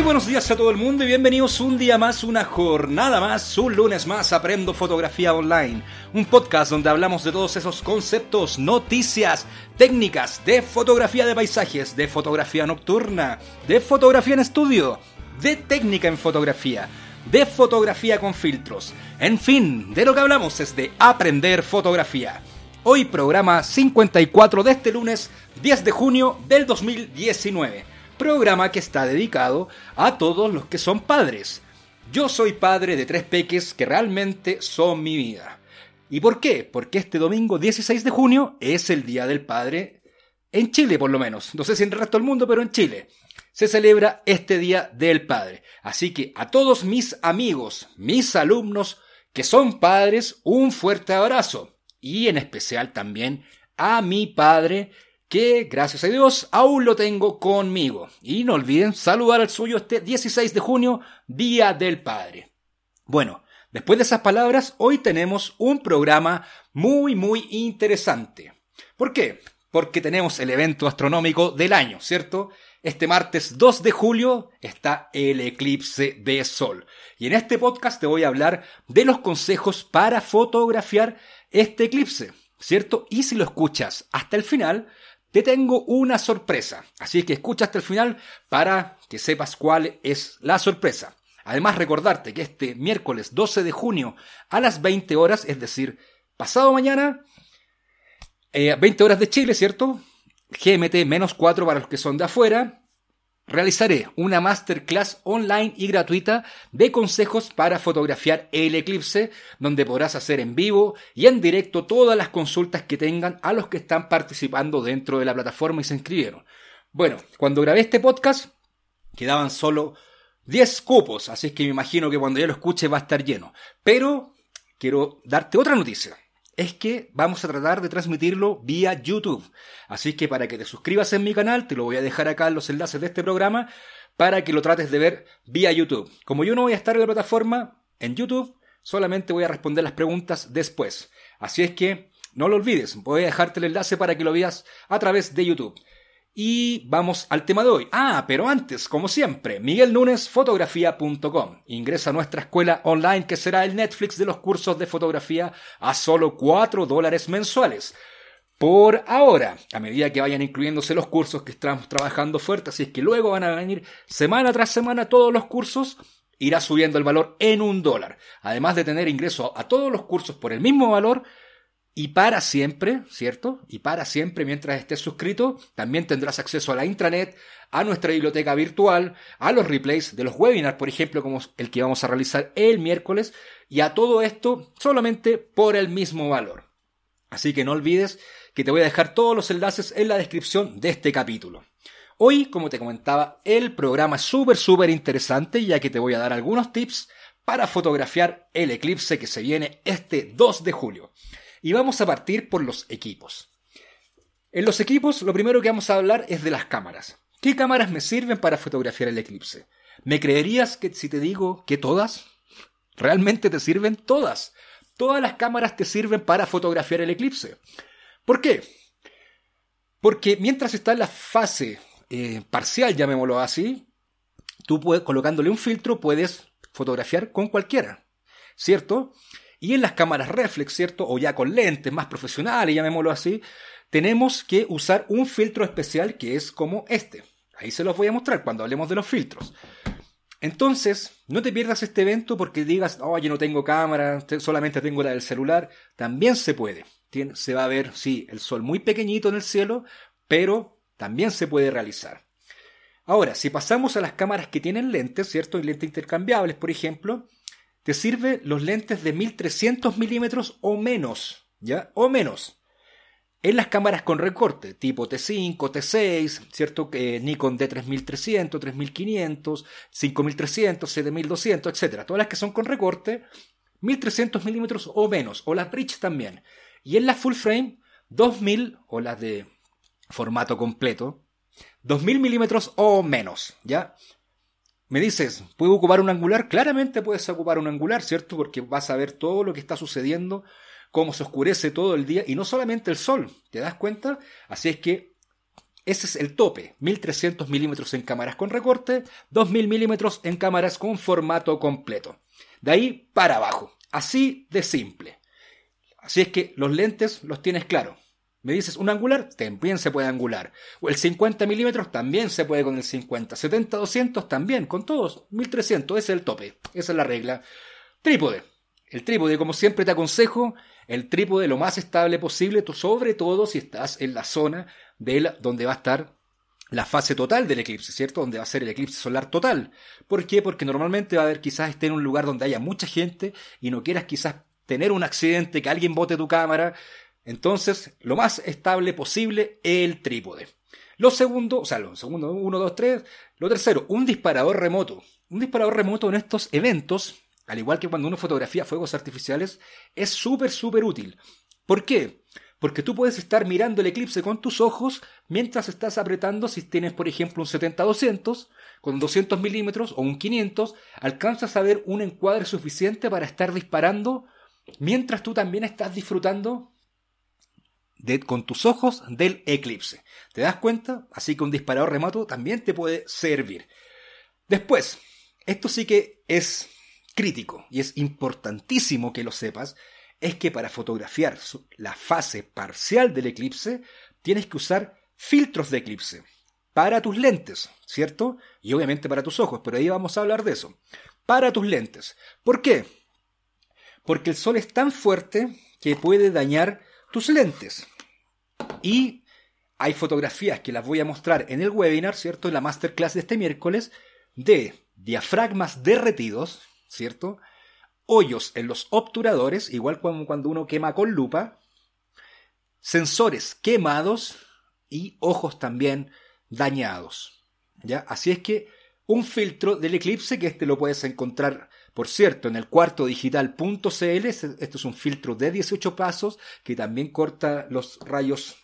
Muy buenos días a todo el mundo y bienvenidos un día más, una jornada más, un lunes más Aprendo Fotografía Online, un podcast donde hablamos de todos esos conceptos, noticias, técnicas de fotografía de paisajes, de fotografía nocturna, de fotografía en estudio, de técnica en fotografía, de fotografía con filtros, en fin, de lo que hablamos es de aprender fotografía. Hoy programa 54 de este lunes 10 de junio del 2019 programa que está dedicado a todos los que son padres. Yo soy padre de tres peques que realmente son mi vida. ¿Y por qué? Porque este domingo 16 de junio es el Día del Padre en Chile por lo menos. No sé si en el resto del mundo, pero en Chile se celebra este Día del Padre. Así que a todos mis amigos, mis alumnos que son padres, un fuerte abrazo. Y en especial también a mi padre que gracias a Dios aún lo tengo conmigo. Y no olviden saludar al suyo este 16 de junio, Día del Padre. Bueno, después de esas palabras, hoy tenemos un programa muy, muy interesante. ¿Por qué? Porque tenemos el evento astronómico del año, ¿cierto? Este martes 2 de julio está el eclipse de sol. Y en este podcast te voy a hablar de los consejos para fotografiar este eclipse, ¿cierto? Y si lo escuchas hasta el final, te tengo una sorpresa. Así que escucha hasta el final para que sepas cuál es la sorpresa. Además, recordarte que este miércoles 12 de junio a las 20 horas, es decir, pasado mañana, 20 eh, horas de Chile, ¿cierto? GMT menos 4 para los que son de afuera, realizaré una masterclass online y gratuita de consejos para fotografiar el eclipse, donde podrás hacer en vivo y en directo todas las consultas que tengan a los que están participando dentro de la plataforma y se inscribieron. Bueno, cuando grabé este podcast quedaban solo 10 cupos, así es que me imagino que cuando ya lo escuche va a estar lleno. Pero quiero darte otra noticia es que vamos a tratar de transmitirlo vía YouTube. Así que para que te suscribas en mi canal, te lo voy a dejar acá en los enlaces de este programa para que lo trates de ver vía YouTube. Como yo no voy a estar en la plataforma en YouTube, solamente voy a responder las preguntas después. Así es que no lo olvides, voy a dejarte el enlace para que lo veas a través de YouTube. Y vamos al tema de hoy. Ah, pero antes, como siempre, Miguel Núñez, fotografía.com. Ingresa a nuestra escuela online que será el Netflix de los cursos de fotografía a solo 4 dólares mensuales. Por ahora, a medida que vayan incluyéndose los cursos que estamos trabajando fuerte, así es que luego van a venir semana tras semana todos los cursos, irá subiendo el valor en un dólar. Además de tener ingreso a todos los cursos por el mismo valor, y para siempre, ¿cierto? Y para siempre, mientras estés suscrito, también tendrás acceso a la intranet, a nuestra biblioteca virtual, a los replays de los webinars, por ejemplo, como el que vamos a realizar el miércoles, y a todo esto solamente por el mismo valor. Así que no olvides que te voy a dejar todos los enlaces en la descripción de este capítulo. Hoy, como te comentaba, el programa es súper, súper interesante, ya que te voy a dar algunos tips para fotografiar el eclipse que se viene este 2 de julio. Y vamos a partir por los equipos. En los equipos, lo primero que vamos a hablar es de las cámaras. ¿Qué cámaras me sirven para fotografiar el eclipse? ¿Me creerías que si te digo que todas? ¿Realmente te sirven todas? Todas las cámaras te sirven para fotografiar el eclipse. ¿Por qué? Porque mientras está en la fase eh, parcial, llamémoslo así, tú puedes, colocándole un filtro puedes fotografiar con cualquiera, ¿cierto? Y en las cámaras reflex, ¿cierto? O ya con lentes más profesionales, llamémoslo así, tenemos que usar un filtro especial que es como este. Ahí se los voy a mostrar cuando hablemos de los filtros. Entonces, no te pierdas este evento porque digas, oh, yo no tengo cámara, solamente tengo la del celular. También se puede. se va a ver, sí, el sol muy pequeñito en el cielo, pero también se puede realizar. Ahora, si pasamos a las cámaras que tienen lentes, ¿cierto? Y lentes intercambiables, por ejemplo, te sirve los lentes de 1300 milímetros o menos, ¿ya? O menos. En las cámaras con recorte, tipo T5, T6, ¿cierto? que Nikon D3300, 3500, 5300, 7200, etc. Todas las que son con recorte, 1300 milímetros o menos, o las bridge también. Y en las full frame, 2000, o las de formato completo, 2000 milímetros o menos, ¿ya? Me dices, ¿puedo ocupar un angular? Claramente puedes ocupar un angular, ¿cierto? Porque vas a ver todo lo que está sucediendo cómo se oscurece todo el día y no solamente el sol, ¿te das cuenta? Así es que ese es el tope, 1300 milímetros en cámaras con recorte, 2000 milímetros en cámaras con formato completo. De ahí para abajo, así de simple. Así es que los lentes los tienes claro. Me dices un angular, también se puede angular. O el 50 milímetros también se puede con el 50. 70, 200 también, con todos. 1300, ese es el tope. Esa es la regla. Trípode. El trípode, como siempre te aconsejo, el trípode lo más estable posible, sobre todo si estás en la zona de donde va a estar la fase total del eclipse, ¿cierto? Donde va a ser el eclipse solar total. ¿Por qué? Porque normalmente va a haber quizás esté en un lugar donde haya mucha gente y no quieras quizás tener un accidente, que alguien bote tu cámara. Entonces, lo más estable posible, el trípode. Lo segundo, o sea, lo segundo, uno, dos, tres. Lo tercero, un disparador remoto. Un disparador remoto en estos eventos al igual que cuando uno fotografía fuegos artificiales, es súper, súper útil. ¿Por qué? Porque tú puedes estar mirando el eclipse con tus ojos mientras estás apretando, si tienes por ejemplo un 70-200, con 200 milímetros o un 500, alcanzas a ver un encuadre suficiente para estar disparando mientras tú también estás disfrutando con tus ojos del eclipse. ¿Te das cuenta? Así que un disparador remoto también te puede servir. Después, esto sí que es crítico, y es importantísimo que lo sepas, es que para fotografiar la fase parcial del eclipse tienes que usar filtros de eclipse para tus lentes, ¿cierto? Y obviamente para tus ojos, pero ahí vamos a hablar de eso. Para tus lentes. ¿Por qué? Porque el sol es tan fuerte que puede dañar tus lentes. Y hay fotografías que las voy a mostrar en el webinar, ¿cierto? En la masterclass de este miércoles, de diafragmas derretidos, ¿cierto? Hoyos en los obturadores, igual como cuando uno quema con lupa, sensores quemados y ojos también dañados. ¿Ya? Así es que un filtro del eclipse, que este lo puedes encontrar, por cierto, en el cuarto digital.cl, este es un filtro de 18 pasos que también corta los rayos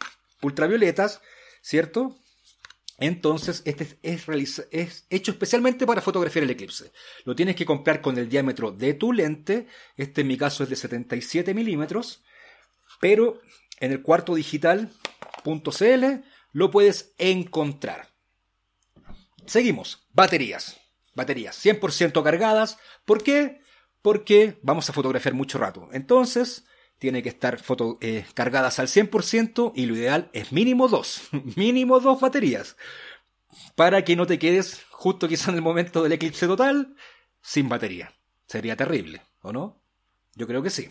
ultravioletas, ¿cierto? Entonces, este es, hecho especialmente para fotografiar el eclipse. Lo tienes que comprar con el diámetro de tu lente. Este en mi caso es de 77 milímetros. Pero en el cuarto digital.cl lo puedes encontrar. Seguimos. Baterías. Baterías 100% cargadas. ¿Por qué? Porque vamos a fotografiar mucho rato. Entonces, tiene que estar eh, cargadas al 100% y lo ideal es mínimo dos, mínimo dos baterías, para que no te quedes justo quizá en el momento del eclipse total sin batería. Sería terrible, ¿o no? Yo creo que sí.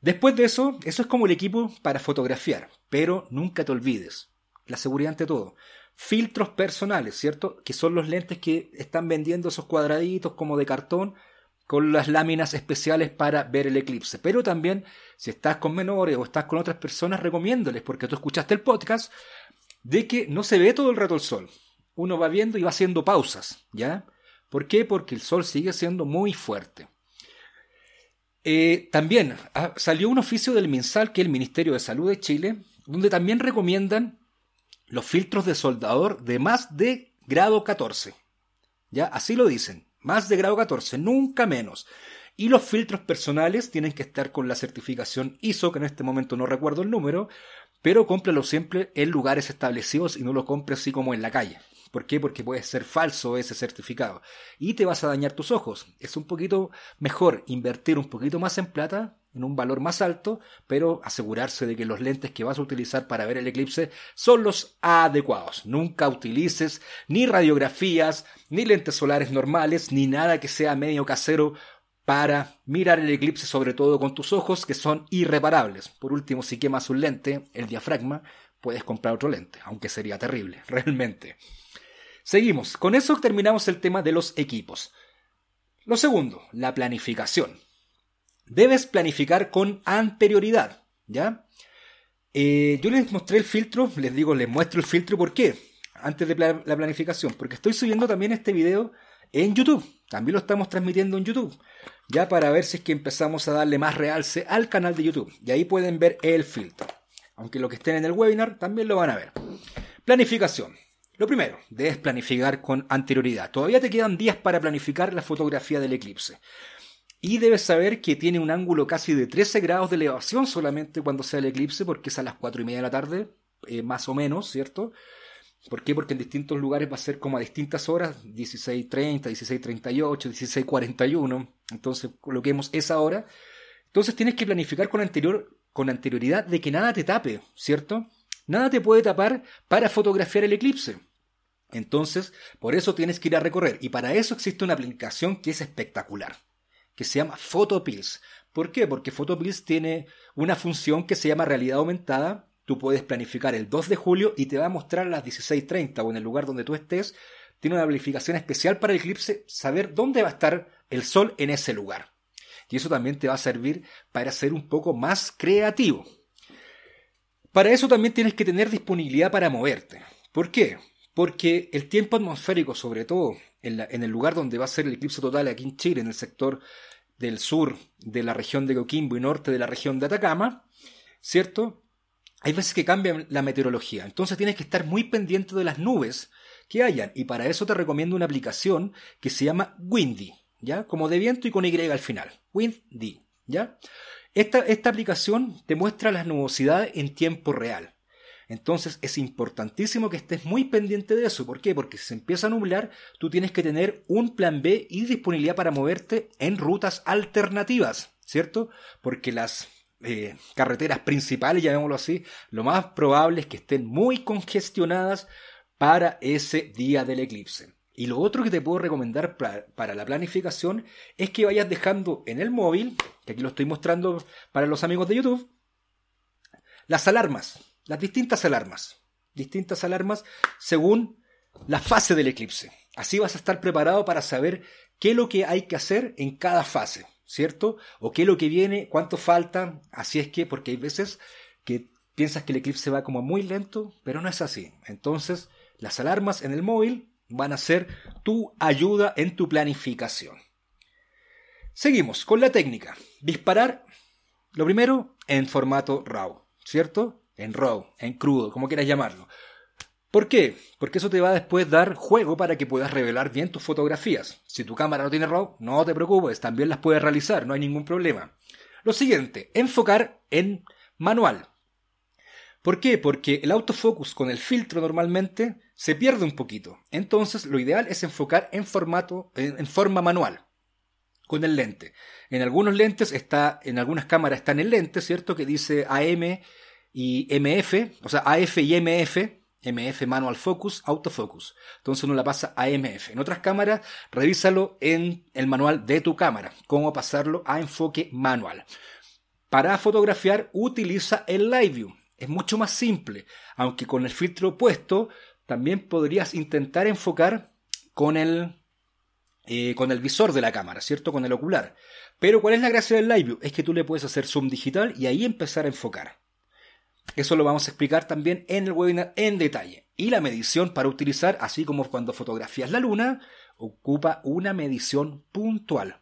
Después de eso, eso es como el equipo para fotografiar, pero nunca te olvides, la seguridad ante todo. Filtros personales, ¿cierto? Que son los lentes que están vendiendo esos cuadraditos como de cartón con las láminas especiales para ver el eclipse. Pero también, si estás con menores o estás con otras personas, recomiéndoles, porque tú escuchaste el podcast, de que no se ve todo el rato el sol. Uno va viendo y va haciendo pausas, ¿ya? ¿Por qué? Porque el sol sigue siendo muy fuerte. Eh, también ah, salió un oficio del MinSal, que es el Ministerio de Salud de Chile, donde también recomiendan los filtros de soldador de más de grado 14. ¿Ya? Así lo dicen más de grado 14, nunca menos. Y los filtros personales tienen que estar con la certificación ISO, que en este momento no recuerdo el número, pero cómpralo siempre en lugares establecidos y no lo compre así como en la calle. ¿Por qué? Porque puede ser falso ese certificado. Y te vas a dañar tus ojos. Es un poquito mejor invertir un poquito más en plata, en un valor más alto, pero asegurarse de que los lentes que vas a utilizar para ver el eclipse son los adecuados. Nunca utilices ni radiografías, ni lentes solares normales, ni nada que sea medio casero para mirar el eclipse sobre todo con tus ojos que son irreparables. Por último, si quemas un lente, el diafragma, puedes comprar otro lente, aunque sería terrible, realmente. Seguimos, con eso terminamos el tema de los equipos. Lo segundo, la planificación. Debes planificar con anterioridad, ¿ya? Eh, yo les mostré el filtro, les digo, les muestro el filtro, ¿por qué? Antes de la planificación, porque estoy subiendo también este video en YouTube. También lo estamos transmitiendo en YouTube. Ya para ver si es que empezamos a darle más realce al canal de YouTube. Y ahí pueden ver el filtro. Aunque lo que estén en el webinar también lo van a ver. Planificación. Lo primero, debes planificar con anterioridad. Todavía te quedan días para planificar la fotografía del eclipse. Y debes saber que tiene un ángulo casi de 13 grados de elevación solamente cuando sea el eclipse, porque es a las 4 y media de la tarde, eh, más o menos, ¿cierto? ¿Por qué? Porque en distintos lugares va a ser como a distintas horas, 16.30, 16.38, 16.41. Entonces coloquemos esa hora. Entonces tienes que planificar con, anterior, con anterioridad de que nada te tape, ¿cierto? Nada te puede tapar para fotografiar el eclipse. Entonces, por eso tienes que ir a recorrer. Y para eso existe una aplicación que es espectacular, que se llama Photopills. ¿Por qué? Porque Photopills tiene una función que se llama realidad aumentada, Tú puedes planificar el 2 de julio y te va a mostrar a las 16.30 o en el lugar donde tú estés. Tiene una planificación especial para el eclipse, saber dónde va a estar el sol en ese lugar. Y eso también te va a servir para ser un poco más creativo. Para eso también tienes que tener disponibilidad para moverte. ¿Por qué? Porque el tiempo atmosférico, sobre todo en, el lugar donde va a ser el eclipse total aquí en Chile, en el sector del sur de la región de Coquimbo y norte de la región de Atacama, ¿cierto? hay veces que cambia la meteorología, entonces tienes que estar muy pendiente de las nubes que hayan y para eso te recomiendo una aplicación que se llama Windy, ¿ya? Como de viento y con Y al final. Windy, ¿ya? Esta, esta aplicación te muestra las nubosidades en tiempo real. Entonces es importantísimo que estés muy pendiente de eso. ¿Por qué? Porque si se empieza a nublar, tú tienes que tener un plan B y disponibilidad para moverte en rutas alternativas, ¿cierto? Porque las eh, carreteras principales, llamémoslo así, lo más probable es que estén muy congestionadas para ese día del eclipse. Y lo otro que te puedo recomendar para, la planificación es que vayas dejando en el móvil, que aquí lo estoy mostrando para los amigos de YouTube, las alarmas, las distintas alarmas, distintas alarmas según la fase del eclipse. Así vas a estar preparado para saber qué es lo que hay que hacer en cada fase. ¿cierto? O qué es lo que viene, cuánto falta. Así es que, porque hay veces que piensas que el eclipse va como muy lento, pero no es así. Entonces, las alarmas en el móvil van a ser tu ayuda en tu planificación. Seguimos con la técnica. Disparar, lo primero, en formato RAW, ¿cierto? En RAW, en crudo, como quieras llamarlo. ¿Por qué? Porque eso te va a después dar juego para que puedas revelar bien tus fotografías. Si tu cámara no tiene RAW, no te preocupes, también las puedes realizar, no hay ningún problema. Lo siguiente, enfocar en manual. ¿Por qué? Porque el autofocus con el filtro normalmente se pierde un poquito. Entonces, lo ideal es enfocar en formato, en, forma manual, con el lente. En algunos lentes está, en algunas cámaras está en el lente, ¿cierto? Que dice AM y MF, o sea, AF y MF, MF Manual Focus, Autofocus. Entonces uno la pasa a MF. En otras cámaras, revísalo en el manual de tu cámara, cómo pasarlo a enfoque manual. Para fotografiar, utiliza el Live View. Es mucho más simple, aunque con el filtro puesto también podrías intentar enfocar con el, eh, con el visor de la cámara, ¿cierto? Con el ocular. Pero ¿cuál es la gracia del Live View? Es que tú le puedes hacer zoom digital y ahí empezar a enfocar. Eso lo vamos a explicar también en el webinar en detalle. Y la medición para utilizar, así como cuando fotografías la luna, ocupa una medición puntual.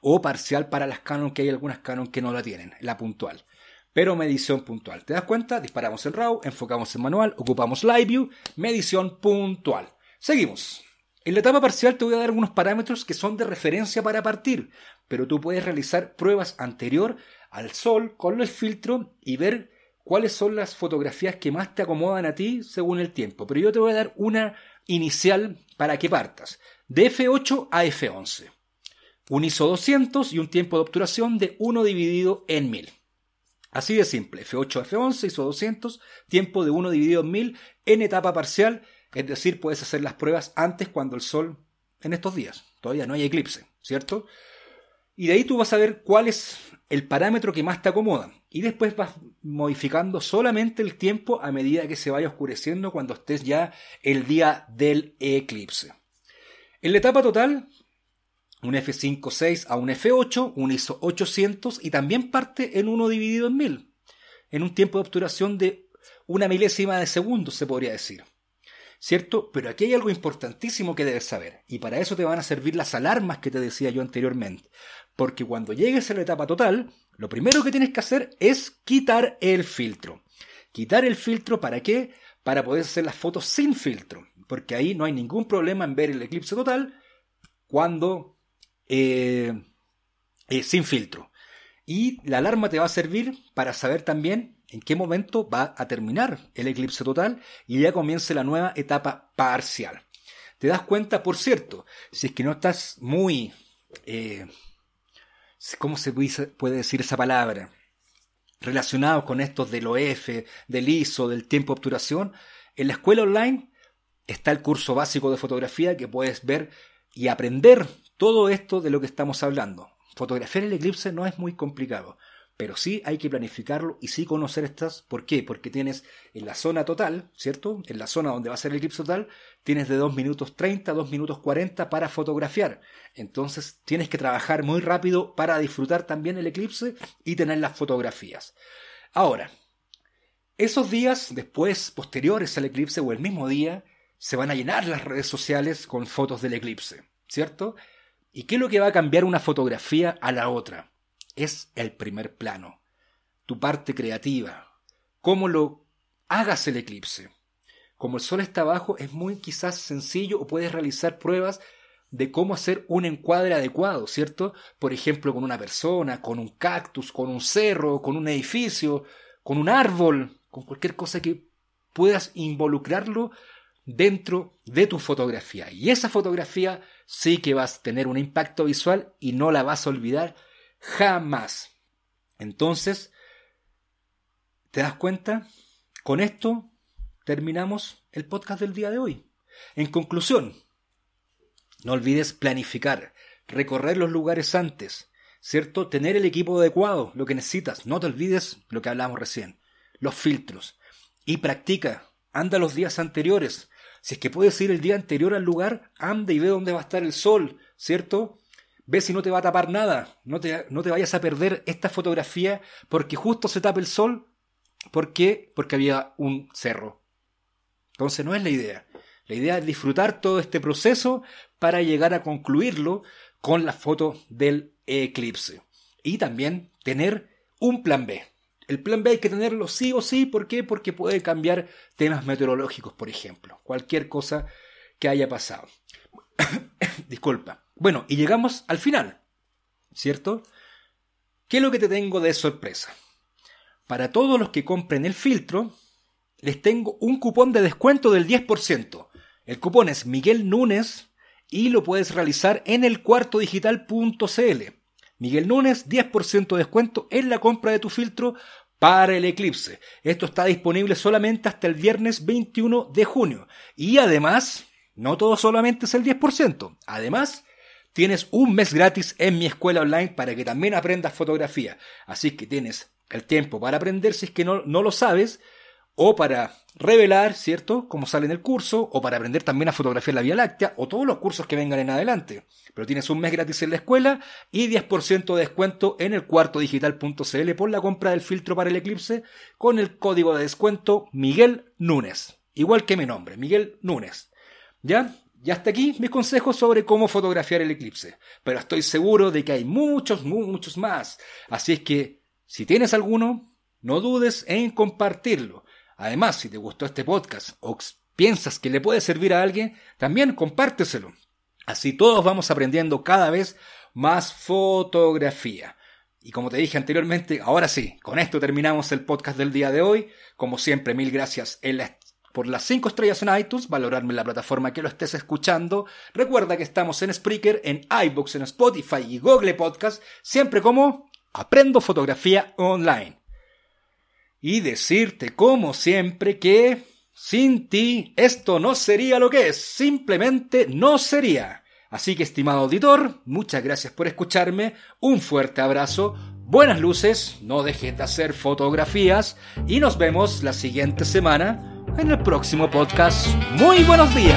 O parcial para las Canon, que hay algunas Canon que no la tienen, la puntual. Pero medición puntual. ¿Te das cuenta? Disparamos en RAW, enfocamos en manual, ocupamos Live View, medición puntual. Seguimos. En la etapa parcial te voy a dar algunos parámetros que son de referencia para partir, pero tú puedes realizar pruebas anterior al sol con el filtro y ver cuáles son las fotografías que más te acomodan a ti según el tiempo. Pero yo te voy a dar una inicial para que partas de F8 a F11. Un ISO 200 y un tiempo de obturación de 1 dividido en 1000. Así de simple, F8 a F11, ISO 200, tiempo de 1 dividido en 1000 en etapa parcial, es decir, puedes hacer las pruebas antes cuando el sol en estos días, todavía no hay eclipse, ¿cierto? Y de ahí tú vas a ver cuál es el parámetro que más te acomoda. Y después vas modificando solamente el tiempo a medida que se vaya oscureciendo cuando estés ya el día del eclipse. En la etapa total, un F5.6 a un F8, un ISO 800 y también parte en 1 dividido en 1000, en un tiempo de obturación de una milésima de segundo, se podría decir. ¿Cierto? Pero aquí hay algo importantísimo que debes saber, y para eso te van a servir las alarmas que te decía yo anteriormente. Porque cuando llegues a la etapa total, lo primero que tienes que hacer es quitar el filtro. Quitar el filtro para qué? Para poder hacer las fotos sin filtro. Porque ahí no hay ningún problema en ver el eclipse total cuando eh, eh, sin filtro. Y la alarma te va a servir para saber también en qué momento va a terminar el eclipse total y ya comience la nueva etapa parcial. Te das cuenta, por cierto, si es que no estás muy eh, ¿cómo se puede decir esa palabra? Relacionados con estos del OF, del ISO, del tiempo de obturación, en la escuela online está el curso básico de fotografía que puedes ver y aprender todo esto de lo que estamos hablando. Fotografiar el eclipse no es muy complicado. Pero sí hay que planificarlo y sí conocer estas. ¿Por qué? Porque tienes en la zona total, ¿cierto? En la zona donde va a ser el eclipse total, tienes de 2 minutos 30 a 2 minutos 40 para fotografiar. Entonces tienes que trabajar muy rápido para disfrutar también el eclipse y tener las fotografías. Ahora, esos días después, posteriores al eclipse o el mismo día, se van a llenar las redes sociales con fotos del eclipse, ¿cierto? ¿Y qué es lo que va a cambiar una fotografía a la otra? Es el primer plano, tu parte creativa, cómo lo hagas el eclipse. Como el sol está abajo, es muy quizás sencillo o puedes realizar pruebas de cómo hacer un encuadre adecuado, ¿cierto? Por ejemplo, con una persona, con un cactus, con un cerro, con un edificio, con un árbol, con cualquier cosa que puedas involucrarlo dentro de tu fotografía. Y esa fotografía sí que vas a tener un impacto visual y no la vas a olvidar Jamás. Entonces, ¿te das cuenta? Con esto terminamos el podcast del día de hoy. En conclusión, no olvides planificar, recorrer los lugares antes, ¿cierto? Tener el equipo adecuado, lo que necesitas. No te olvides lo que hablamos recién, los filtros. Y practica, anda los días anteriores. Si es que puedes ir el día anterior al lugar, anda y ve dónde va a estar el sol, ¿cierto? Ve si no te va a tapar nada. No te, no te vayas a perder esta fotografía porque justo se tapa el sol. ¿Por qué? Porque había un cerro. Entonces no es la idea. La idea es disfrutar todo este proceso para llegar a concluirlo con la foto del eclipse. Y también tener un plan B. El plan B hay que tenerlo sí o sí. ¿Por qué? Porque puede cambiar temas meteorológicos, por ejemplo. Cualquier cosa que haya pasado. Disculpa. Bueno, y llegamos al final, ¿cierto? ¿Qué es lo que te tengo de sorpresa? Para todos los que compren el filtro, les tengo un cupón de descuento del 10%. El cupón es Miguel Núñez y lo puedes realizar en el cuartodigital.cl. Miguel Núñez, 10% de descuento en la compra de tu filtro para el eclipse. Esto está disponible solamente hasta el viernes 21 de junio. Y además, no todo solamente es el 10%. Además, tienes un mes gratis en mi escuela online para que también aprendas fotografía. Así que tienes el tiempo para aprender si es que no, no lo sabes, o para revelar, ¿cierto?, cómo sale en el curso, o para aprender también a fotografiar la Vía Láctea, o todos los cursos que vengan en adelante. Pero tienes un mes gratis en la escuela y 10% de descuento en el cuartodigital.cl por la compra del filtro para el eclipse con el código de descuento Miguel Núñez. Igual que mi nombre, Miguel Núñez. ¿Ya? Y hasta aquí mis consejos sobre cómo fotografiar el eclipse. Pero estoy seguro de que hay muchos, muchos más. Así es que, si tienes alguno, no dudes en compartirlo. Además, si te gustó este podcast o piensas que le puede servir a alguien, también compárteselo. Así todos vamos aprendiendo cada vez más fotografía. Y como te dije anteriormente, ahora sí, con esto terminamos el podcast del día de hoy. Como siempre, mil gracias en la por las 5 estrellas en iTunes, valorarme en la plataforma que lo estés escuchando. Recuerda que estamos en Spreaker, en iBooks, en Spotify y Google Podcast, siempre como Aprendo Fotografía Online. Y decirte como siempre que sin ti esto no sería lo que es, simplemente no sería. Así que, estimado auditor, muchas gracias por escucharme, un fuerte abrazo, buenas luces, no dejes de hacer fotografías y nos vemos la siguiente semana en el próximo podcast. Muy buenos días.